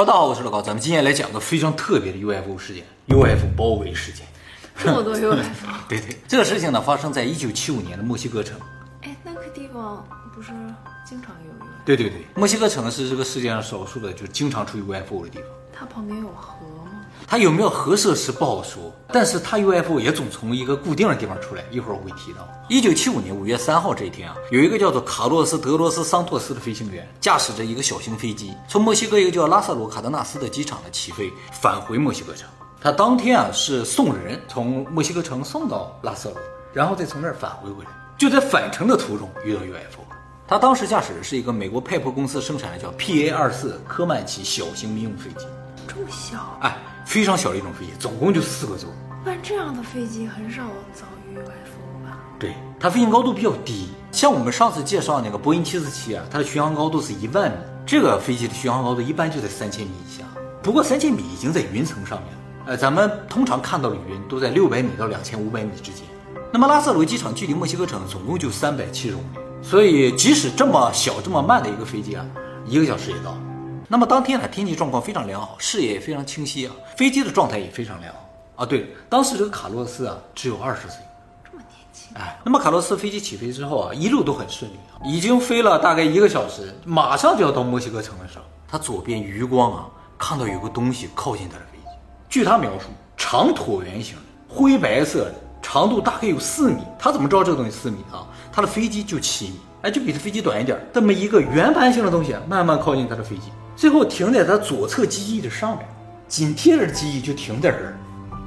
哈喽，大家好，我是老高，咱们今天来讲个非常特别的 UFO 事件，UFO 包围事件。这么多 UFO，对对，这个事情呢发生在一九七五年的墨西哥城。哎，那个地方不是经常有 UFO？对对对，墨西哥城是这个世界上少数的，就是经常出 UFO 的地方。它旁边有河吗？它有没有核设施不好说，但是它 UFO 也总从一个固定的地方出来。一会儿我会提到。一九七五年五月三号这一天啊，有一个叫做卡洛斯·德罗斯桑托斯的飞行员，驾驶着一个小型飞机，从墨西哥一个叫拉萨罗卡德纳斯的机场呢起飞，返回墨西哥城。他当天啊是送人从墨西哥城送到拉萨罗，然后再从那儿返回回来。就在返程的途中遇到 UFO 了。他当时驾驶的是一个美国派珀公司生产的叫 PA 二四科曼奇小型民用飞机，这么小？哎，非常小的一种飞机，总共就四个座。但这样的飞机很少遭遇 UFO 吧？对，它飞行高度比较低，像我们上次介绍那个波音七四七啊，它的巡航高度是一万米，这个飞机的巡航高度一般就在三千米以下。不过三千米已经在云层上面了，呃，咱们通常看到的云都在六百米到两千五百米之间。那么拉塞罗机场距离墨西哥城总共就三百七十公里，所以即使这么小这么慢的一个飞机啊，一个小时也到。那么当天呢，天气状况非常良好，视野也非常清晰啊，飞机的状态也非常良好啊。对，当时这个卡洛斯啊只有二十岁。这么年轻？哎，那么卡洛斯飞机起飞之后啊，一路都很顺利啊，已经飞了大概一个小时，马上就要到墨西哥城的时候，他左边余光啊看到有个东西靠近他的飞机。据他描述，长椭圆形的，灰白色的，长度大概有四米。他怎么知道这个东西四米啊？他的飞机就七米，哎，就比他飞机短一点。这么一个圆盘形的东西慢慢靠近他的飞机，最后停在他左侧机翼的上面，紧贴着机翼就停在这儿。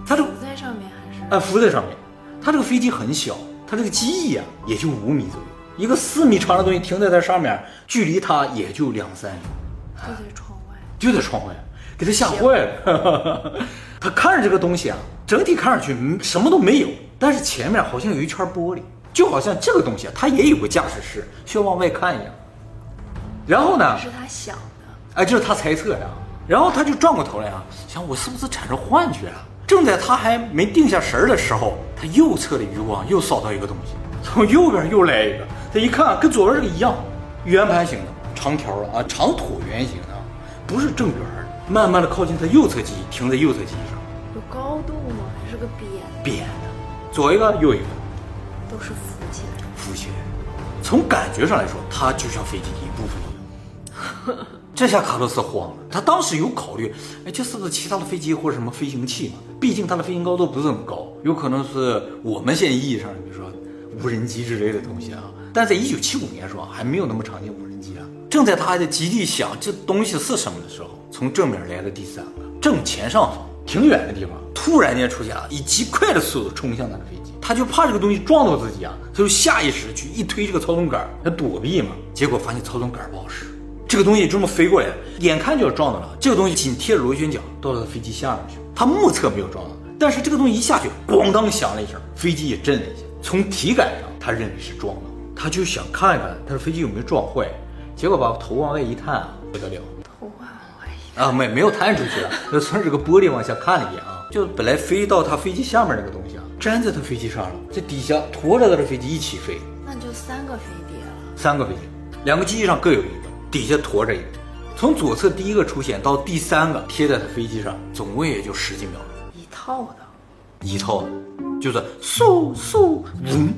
他这浮在上面还是？哎，浮在上面。它这个飞机很小，它这个机翼啊也就五米左右，一个四米长的东西停在它上面，距离它也就两三米，就在窗外。就在窗外，给他吓坏了。他看着这个东西啊，整体看上去嗯什么都没有，但是前面好像有一圈玻璃，就好像这个东西啊，它也有个驾驶室，需要往外看一样。然后呢，是他想的。哎，这是他猜测的。然后他就转过头来啊，想我是不是产生幻觉了？正在他还没定下神儿的时候，他右侧的余光又扫到一个东西，从右边又来一个。他一看，跟左边这个一样，圆盘形的，长条的啊，长椭圆形的，不是正圆的。慢慢的靠近他右侧机翼，停在右侧机翼上，有高度吗？还是个扁？扁的，左一个右一个，都是浮起来的。浮起来。从感觉上来说，它就像飞机的一部分一样。这下卡洛斯慌了，他当时有考虑，哎，这是不是其他的飞机或者什么飞行器嘛？毕竟它的飞行高度不是很高，有可能是我们现在意义上的，比如说无人机之类的东西啊。但在一九七五年时候还没有那么常见无人机啊。正在他还在极力想这东西是什么的时候，从正面来了第三个，正前上方挺远的地方，突然间出现了，以极快的速度冲向他的飞机，他就怕这个东西撞到自己啊，他就下意识去一推这个操纵杆，他躲避嘛，结果发现操纵杆不好使。这个东西这么飞过来，眼看就要撞到了。这个东西紧贴着螺旋桨到了飞机下面去，他目测没有撞到，但是这个东西一下去，咣当响了一声，飞机也震了一下。从体感上，他认为是撞了，他就想看一看他的飞机有没有撞坏，结果把头往外一探啊，不得了头发往外一啊，没没有探出去啊，就从这个玻璃往下看了一眼啊，就本来飞到他飞机下面那个东西啊，粘在他飞机上了，这底下驮着他的飞机一起飞，那就三个飞碟了。三个飞碟，两个机翼上各有一个。底下驮着一个，从左侧第一个出现到第三个贴在他飞机上，总共也就十几秒钟。一套的，一套的，就是嗖嗖嗡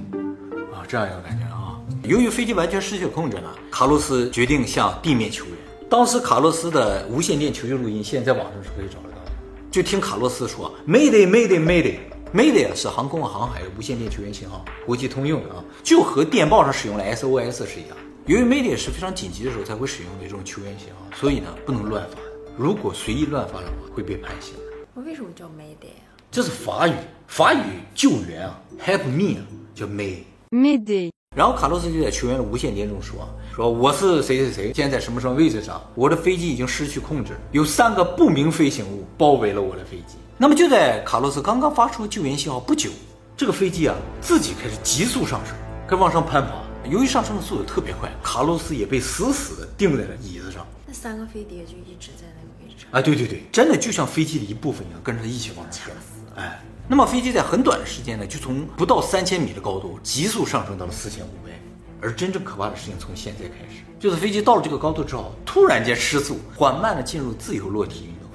啊，这样一个感觉啊。由于飞机完全失去控制呢，卡洛斯决定向地面求援。当时卡洛斯的无线电求救录音，现在在网上是可以找得到的。就听卡洛斯说：“Mayday, Mayday, Mayday, Mayday 是航空航海无线电求援信号，国际通用的啊，就和电报上使用的 SOS 是一样。”由于 media 是非常紧急的时候才会使用的这种求援信号，所以呢不能乱发。如果随意乱发的话，会被判刑。我为什么叫 Mayday 啊？这是法语，法语救援啊，Help me 啊，叫 May。M'aider, 然后卡洛斯就在球员的无线电中说：“说我是谁谁谁，现在在什么什么位置上，我的飞机已经失去控制，有三个不明飞行物包围了我的飞机。”那么就在卡洛斯刚刚发出救援信号不久，这个飞机啊自己开始急速上升，开始往上攀爬。由于上升的速度特别快，卡洛斯也被死死的钉在了椅子上。那三个飞碟就一直在那个位置上。啊，对对对，真的就像飞机的一部分一样，跟着它一起往上升。哎，那么飞机在很短的时间呢，就从不到三千米的高度急速上升到了四千五百米。而真正可怕的事情从现在开始，就是飞机到了这个高度之后，突然间失速，缓慢的进入自由落体运动。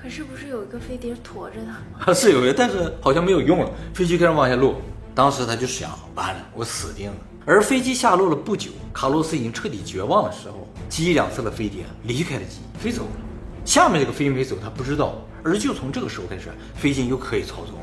可是不是有一个飞碟驮着它吗？是有一个，但是好像没有用了，飞机开始往下落。当时他就想，完了，我死定了。而飞机下落了不久，卡洛斯已经彻底绝望的时候，机翼两侧的飞碟离开了机，飞走了。下面这个飞没走，他不知道。而就从这个时候开始，飞机又可以操纵。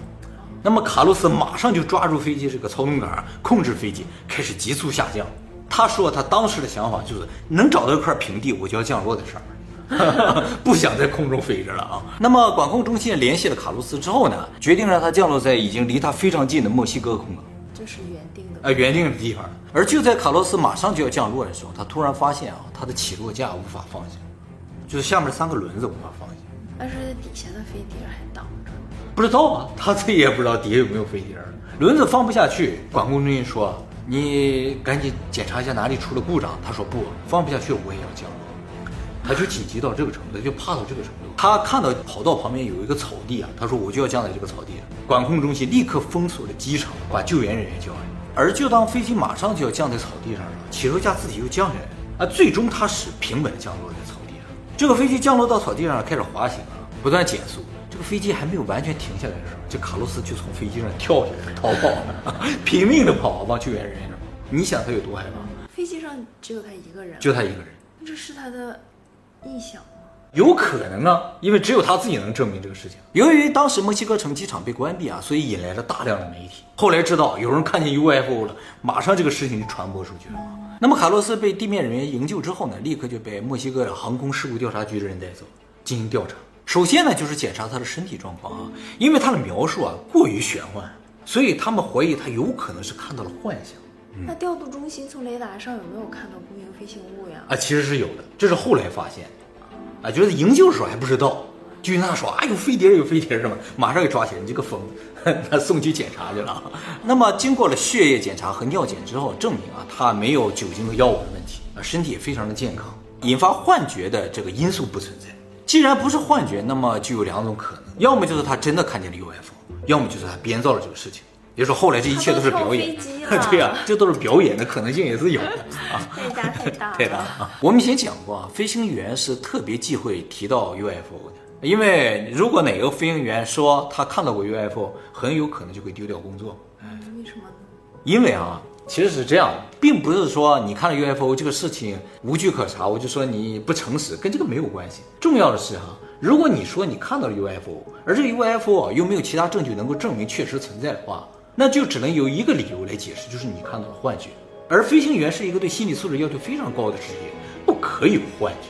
那么卡洛斯马上就抓住飞机这个操纵杆，控制飞机开始急速下降。他说他当时的想法就是能找到一块平地，我就要降落的事儿，不想在空中飞着了啊。那么管控中心联系了卡洛斯之后呢，决定让他降落在已经离他非常近的墨西哥空港。就是原定的。呃，原定的地方。而就在卡洛斯马上就要降落的时候，他突然发现啊，他的起落架无法放下，就是下面三个轮子无法放下。但是底下的飞碟还挡着。不知道啊，他自己也不知道底下有没有飞碟，轮子放不下去。管控中心说：“你赶紧检查一下哪里出了故障。”他说：“不放不下去，我也要降落。”他就紧急到这个程度，就怕到这个程度。他看到跑道旁边有一个草地啊，他说：“我就要降在这个草地上。”管控中心立刻封锁了机场，把救援人员叫来。而就当飞机马上就要降在草地上了，起落架自己又降下来啊，最终他是平稳降落在草地上。这个飞机降落到草地上开始滑行啊，不断减速。这个飞机还没有完全停下来的时候，这卡洛斯就从飞机上跳下来逃跑了，拼命的跑往救援人员那儿。你想他有多害怕？飞机上只有他一个人，就他一个人，这是他的臆想吗？有可能啊，因为只有他自己能证明这个事情。由于当时墨西哥城机场被关闭啊，所以引来了大量的媒体。后来知道有人看见 UFO 了，马上这个事情就传播出去了。那么卡洛斯被地面人员营救之后呢，立刻就被墨西哥航空事故调查局的人带走进行调查。首先呢，就是检查他的身体状况啊，因为他的描述啊过于玄幻，所以他们怀疑他有可能是看到了幻想那调度中心从雷达上有没有看到不明飞行物呀？啊，其实是有的，这是后来发现的啊，就是营救的时候还不知道，就跟他说啊有飞碟有飞碟什么？马上给抓起来，你这个疯子，他送去检查去了。那么经过了血液检查和尿检之后，证明啊他没有酒精和药物的问题啊，身体也非常的健康，引发幻觉的这个因素不存在。既然不是幻觉，那么就有两种可能，要么就是他真的看见了 UFO，要么就是他编造了这个事情。也就是说，后来这一切都是表演 对呀、这都是表演的可能性也是有的啊。代价太大了。太大 啊！我们以前讲过啊，飞行员是特别忌讳提到 UFO 的，因为如果哪个飞行员说他看到过 UFO，很有可能就会丢掉工作。嗯为什么呢？因为啊，其实是这样，并不是说你看了 UFO 这个事情无据可查，我就说你不诚实，跟这个没有关系。重要的是哈，如果你说你看到了 UFO，而这个 UFO 啊又没有其他证据能够证明确实存在的话，那就只能有一个理由来解释，就是你看到了幻觉。而飞行员是一个对心理素质要求非常高的职业，不可以有幻觉，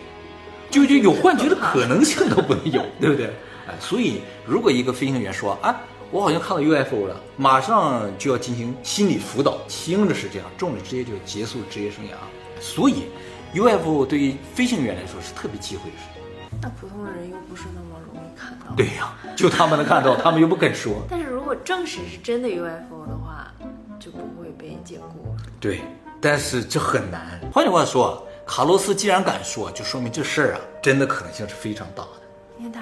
就就有幻觉的可能性都不能有，对不对？哎，所以如果一个飞行员说啊，我好像看到 UFO 了，马上就要进行心理辅导，轻的是这样，重的直接就结束职业生涯。所以 UFO 对于飞行员来说是特别忌讳的事情。那普通人又不是那么容易看到。对呀、就他们能看到，他们又不肯说。但是如果证实是真的 UFO 的话，就不会被解雇。对，但是这很难。换句话说，卡洛斯既然敢说，就说明这事儿啊，真的可能性是非常大的。因为他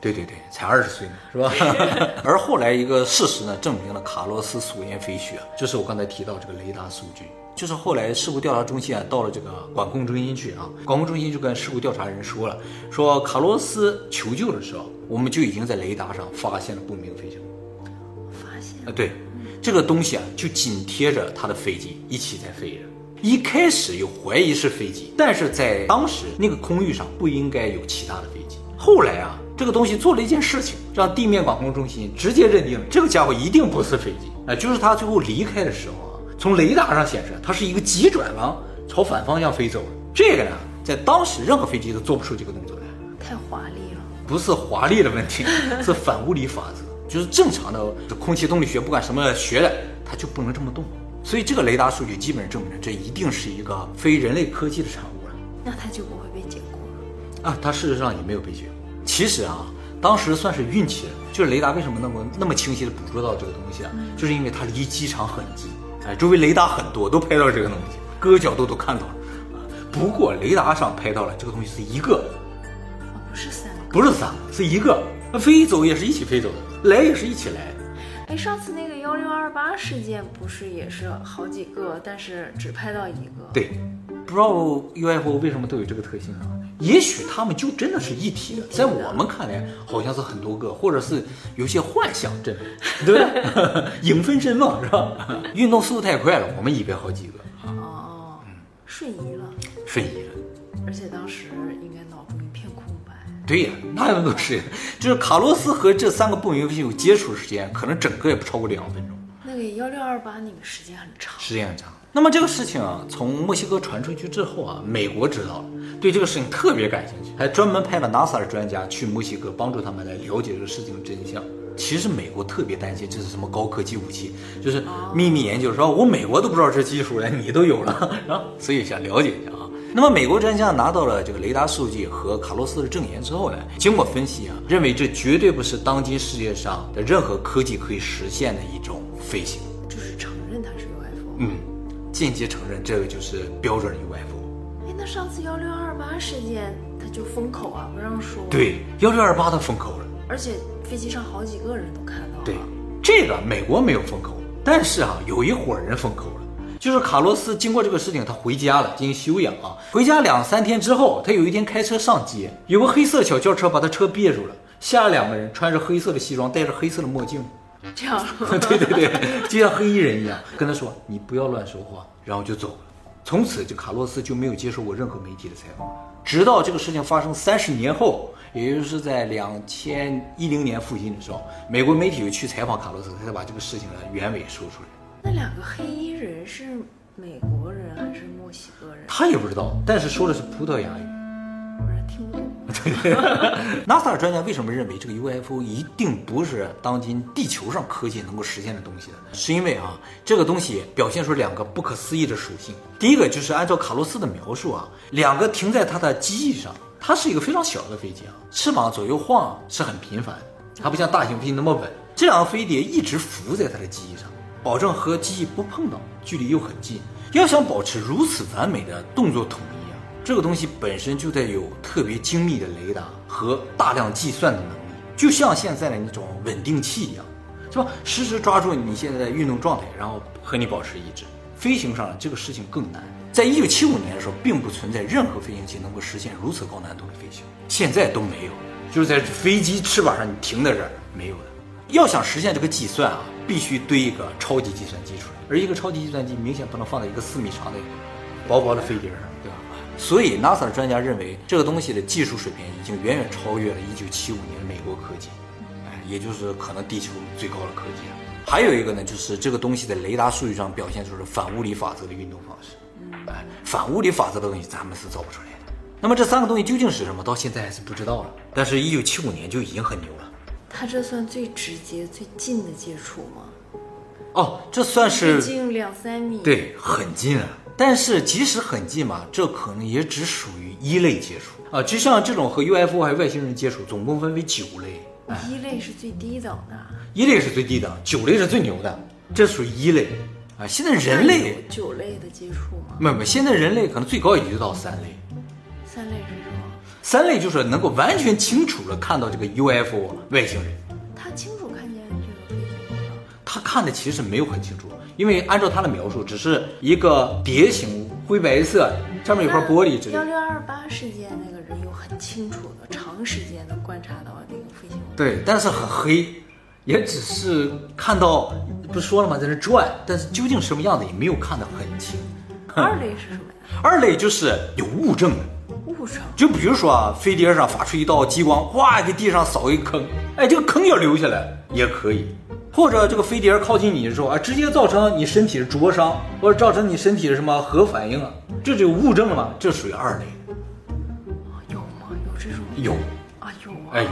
对对对，才二十岁呢，是吧？而后来一个事实呢，证明了卡洛斯所言非虚啊，就是我刚才提到这个雷达数据，就是后来事故调查中心啊，到了这个管控中心去啊，管控中心就跟事故调查人说了，说卡洛斯求救的时候，我们就已经在雷达上发现了不明飞行物。发现啊，对，这个东西啊，就紧贴着他的飞机一起在飞着。一开始有怀疑是飞机，但是在当时那个空域上不应该有其他的飞机。后来啊，这个东西做了一件事情，让地面管控中心直接认定这个家伙一定不是飞机。啊，就是他最后离开的时候啊，从雷达上显示它是一个急转弯朝反方向飞走的。这个呢，在当时任何飞机都做不出这个动作来。太华丽了。不是华丽的问题，是反物理法则，就是正常的空气动力学，不管什么学的，它就不能这么动。所以这个雷达数据基本上证明了，这一定是一个非人类科技的产物了。那它就不会被解雇了。啊，它事实上也没有被解雇。其实啊，当时算是运气，就是雷达为什么那么那么清晰的捕捉到这个东西啊？就是因为它离机场很近，哎，周围雷达很多，都拍到了这个东西，各个角度都看到了。啊，不过雷达上拍到了这个东西是一个，哦，不是三个。不是三个，是一个。那飞走也是一起飞走的，来也是一起来的。哎，上次那个幺六二八事件不是也是好几个，但是只拍到一个。对，不知道 UFO 为什么都有这个特性啊？也许他们就真的是一体的，在我们看来好像是很多个，或者是有些幻想症，对不对？影分身嘛，是吧？运动速度太快了，我们以为好几个，哦，瞬移了，瞬移了。而且当时应该脑中一片空白。对呀，那有多时间？就是卡洛斯和这三个不明飞行物接触时间，可能整个也不超过两分钟。那个幺六二八那个时间很长，时间很长。那么这个事情啊，从墨西哥传出去之后啊，美国知道了，对这个事情特别感兴趣，还专门派了 NASA 的专家去墨西哥帮助他们来了解这个事情的真相。其实美国特别担心这是什么高科技武器，就是秘密研究，说我美国都不知道这技术了，你都有了，啊，所以想了解一下啊。那么美国专家拿到了这个雷达数据和卡洛斯的证言之后呢，经过分析啊，认为这绝对不是当今世界上的任何科技可以实现的一种飞行，就是承认它是 UFO。嗯，间接承认这个就是标准 UFO。哎，那上次幺六二八事件他就封口啊，不让说。对，幺六二八他封口了，而且飞机上好几个人都看到了。对，这个美国没有封口，但是啊，有一伙人封口了。就是卡洛斯经过这个事情，他回家了，进行休养啊。回家两三天之后，他有一天开车上街，有个黑色小轿车把他车别住了，下来两个人，穿着黑色的西装，戴着黑色的墨镜，这样。对对对，就像黑衣人一样，跟他说：“你不要乱说话。”然后就走了。从此，就卡洛斯就没有接受过任何媒体的采访，直到这个事情发生三十年后，也就是在两千一零年附近的时候，美国媒体又去采访卡洛斯，他才把这个事情的原委说出来。那两个黑衣人是美国人还是墨西哥人？他也不知道，但是说的是葡萄牙语，NASA 专家为什么认为这个 UFO 一定不是当今地球上科技能够实现的东西呢？是因为啊，这个东西表现出两个不可思议的属性。第一个就是按照卡洛斯的描述啊，两个停在他的机翼上，它是一个非常小的飞机啊，翅膀左右晃是很频繁，它不像大型飞机那么稳。这两个飞碟一直浮在它的机翼上。保证和机翼不碰到，距离又很近。要想保持如此完美的动作统一，这个东西本身就得有特别精密的雷达和大量计算的能力，就像现在的那种稳定器一样，是吧？实时抓住你现在的运动状态，然后和你保持一致。飞行上这个事情更难。在一九七五年的时候，并不存在任何飞行器能够实现如此高难度的飞行，现在都没有。就是在飞机翅膀上你停在这儿没有的。要想实现这个计算啊。必须堆一个超级计算机出来，而一个超级计算机明显不能放在一个四米长的薄薄的飞碟上，对吧？所以 NASA 的专家认为，这个东西的技术水平已经远远超越了1975年的美国科技，哎，也就是可能地球最高的科技了。还有一个呢，就是这个东西在雷达数据上表现出了反物理法则的运动方式，哎，反物理法则的东西咱们是造不出来的。那么这三个东西究竟是什么，到现在还是不知道了。但是1975年就已经很牛了。它这算最直接、最近的接触吗？哦，这算是近两三米，对，很近了。但是即使很近嘛，这可能也只属于一类接触啊。就像这种和 UFO 还有外星人接触，总共分为九类。一类是最低等的，一类是最低等，九类是最牛的，这属于一类啊。现在人类九类的接触吗？没有没有，现在人类可能最高也就到三类。三类是什么？三类就是能够完全清楚的看到这个 UFO 外星人。他清楚看见这个飞行吗？他看的其实没有很清楚，因为按照他的描述，只是一个碟形物灰白色，上面有块玻璃之类的。幺六二八事件那个人有很清楚的、长时间的观察到那个飞行物。对，但是很黑，也只是看到，不是说了吗？在那转，但是究竟什么样子也没有看得很清。二类是什么呀？二类就是有物证的。误伤，就比如说啊，飞碟上发出一道激光，哗，给地上扫一个坑，哎，这个坑要留下来也可以，或者这个飞碟靠近你的时候啊，直接造成你身体的灼伤，或者造成你身体的什么核反应啊，这就有物证了嘛，这属于二类。有吗？有这种？有啊，有啊，哎有。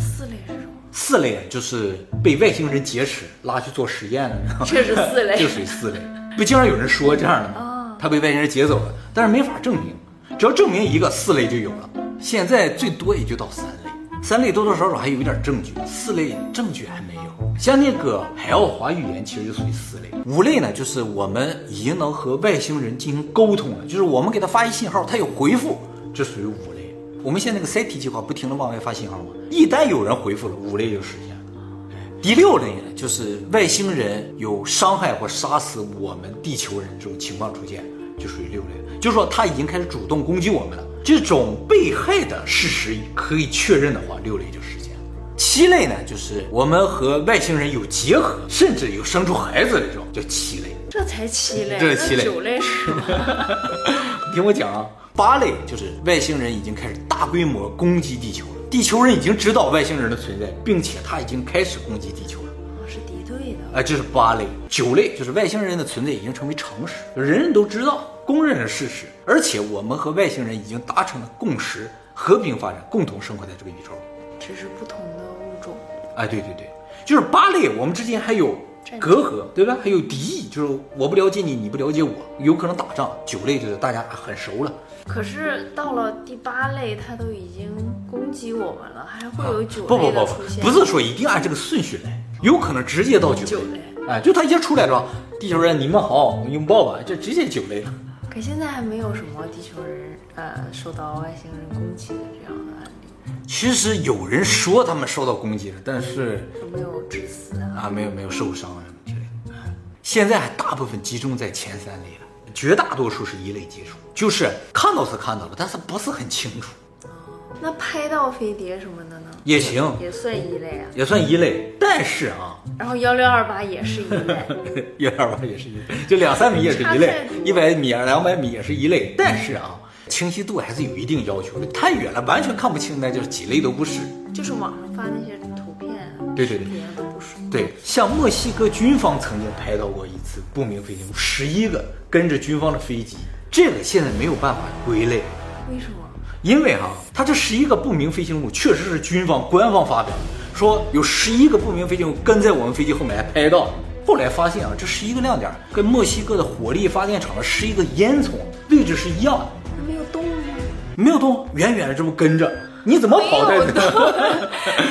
四类是什么？四类就是被外星人劫持拉去做实验的，这是四类，这属于四类。不经常有人说这样的吗？他被外星人劫走了，但是没法证明。只要证明一个四类就有了，现在最多也就到三类，三类多多少少还有一点证据，四类证据还没有。像那个海奥华语言其实就属于四类，五类呢就是我们已经能和外星人进行沟通了，就是我们给他发一信号，他有回复，这属于五类。我们现在那个 SET 计划不停的往外发信号吗？一旦有人回复了，五类就实现了。第六类呢，就是外星人有伤害或杀死我们地球人这种情况出现，就属于六类。就是说他已经开始主动攻击我们了，这种被害的事实可以确认的话，六类就实现了。七类呢，就是我们和外星人有结合，甚至有生出孩子的这种，叫七类。这才七类，这是七类那九类是什么？你 听我讲啊，八类就是外星人已经开始大规模攻击地球了，地球人已经知道外星人的存在，并且他已经开始攻击地球了。哦是敌对的。哎，这是八类，九类就是外星人的存在已经成为常识，人人都知道，公认的事实，而且我们和外星人已经达成了共识，和平发展，共同生活在这个宇宙。只是不同的物种。哎，对对对，就是八类，我们之间还有隔阂，对吧？还有敌意，就是我不了解你，你不了解我，有可能打仗。九类就是大家很熟了。可是到了第八类，它都已经攻击我们了，还会有九不不不类的出现？不，不是说一定按这个顺序来，有可能直接到九九类。类。哎，就他一出来了，地球人你们好，拥抱吧，就直接九类了。可现在还没有什么地球人呃受到外星人攻击的这样的案例，其实有人说他们受到攻击了，但是有没有致死啊？啊，没有没有受伤啊什么之类的。哎现在还大部分集中在前三类了，绝大多数是一类接触，就是看到是看到了，但是不是很清楚，那拍到飞碟什么的呢？也行，也算一类啊。也算一类。但是啊，然后幺六二八也是一类，一二八也是一类，就两三米也是一类一百米、两百米也是一类。但是啊，清晰度还是有一定要求的，太远了完全看不清，那就是几类都不是。就是网上发那些图片、对对对都不。对，像墨西哥军方曾经拍到过一次不明飞行物，十一个跟着军方的飞机，这个现在没有办法归类，为什么？因为哈、它这十一个不明飞行物确实是军方官方发表的，说有十一个不明飞行物跟在我们飞机后面还拍到。后来发现啊，这十一个亮点跟墨西哥的火力发电厂的十一个烟囱位置是一样的，它没有动吗？没有动，远远的这么跟着，你怎么跑在没有动，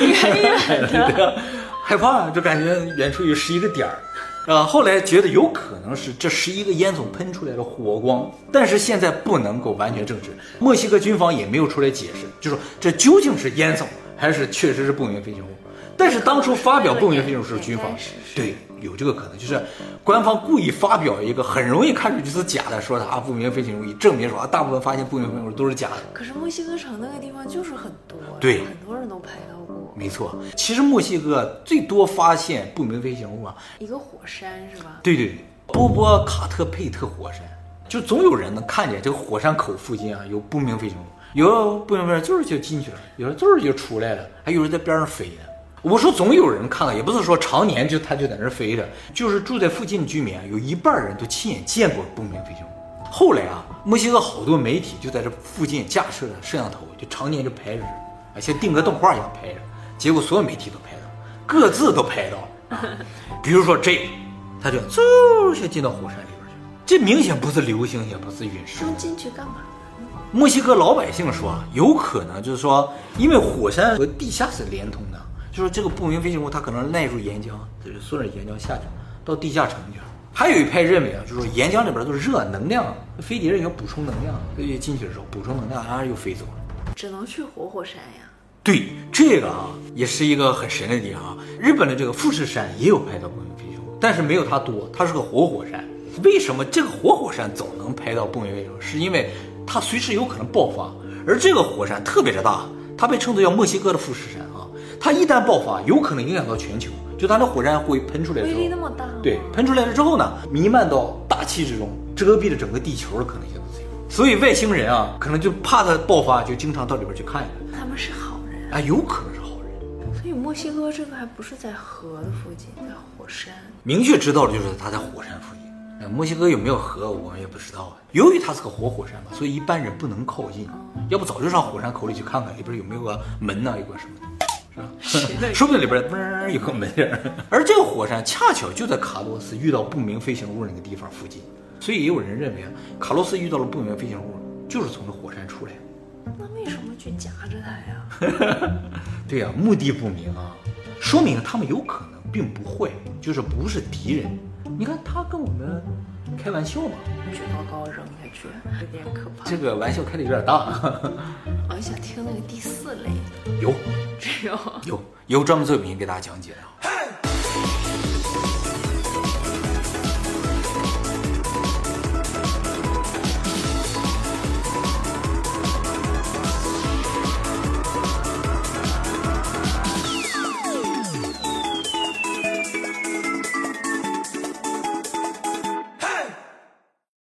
远远的。害怕啊，就感觉远处有十一个点儿。啊，后来觉得有可能是这十一个烟囱喷出来的火光，但是现在不能够完全证实。墨西哥军方也没有出来解释，就说这究竟是烟囱还是确实是不明飞行物。但是当初发表不明飞行物是军方对，有这个可能，就是官方故意发表一个很容易看出去是假的，说它不明飞行物，以证明说啊，大部分发现不明飞行物都是假的。可是墨西哥城那个地方就是很多，对很多人都拍到过。没错，其实墨西哥最多发现不明飞行物啊，一个火山是吧？对对对，波波卡特佩特火山，就总有人能看见这个火山口附近啊有不明飞行物，有的不明飞行物就是就进去了，有的就是就出来了，还有人在边上飞呢。我说总有人看到，也不是说常年就他就在那儿飞着，就是住在附近的居民啊，有一半人都亲眼见过不明飞行物。后来啊，墨西哥好多媒体就在这附近架设了摄像头，就常年就拍着这，啊，像定格动画一样拍着，结果所有媒体都拍到，各自都拍到了。啊比如说这个，他就嗖就进到火山里边去了，这明显不是流星，也不是陨石他。们进去干嘛？墨西哥老百姓说啊，有可能就是说，因为火山和地下是连通的，就是这个不明飞行物它可能耐住岩浆，就是顺着岩浆下去到地下沉去了。还有一派认为啊，就是说岩浆里边都是热能量，飞碟要补充能量，所以进去的时候补充能量，然后又飞走了。只能去活火山呀。对，这个啊也是一个很神的地方啊。日本的这个富士山也有拍到不明飞行物，但是没有它多，它是个活火山。为什么这个活火山总能拍到不明飞行物？是因为它随时有可能爆发，而这个火山特别的大，它被称作叫墨西哥的富士山啊。它一旦爆发，有可能影响到全球，就它的火山会喷出来之威，力那么大吗对，喷出来了之后呢，弥漫到大气之中，遮蔽了整个地球的可能性都是有。所以外星人啊，可能就怕它爆发，就经常到里边去看一看。他们是好人啊。啊，有可能是好人。所以墨西哥这个还不是在河的附近，在火山。明确知道的就是它在火山附近。呃，墨西哥有没有河，我们也不知道啊。由于它是个活火山嘛，所以一般人不能靠近，要不早就上火山口里去看看里边有没有个门呐、有个什么的，是吧？说不定里边有个门儿。而这个火山恰巧就在卡洛斯遇到不明飞行物那个地方附近，所以也有人认为啊，卡洛斯遇到了不明飞行物就是从这火山出来。那为什么去夹着它呀？对呀、目的不明啊，说明他们有可能并不会，就是不是敌人。你看他跟我们开玩笑嘛，举高高扔下去，有点可怕。这个玩笑开的有点大。我想听那个第四类，有 只有有有专门作品给大家讲解的啊。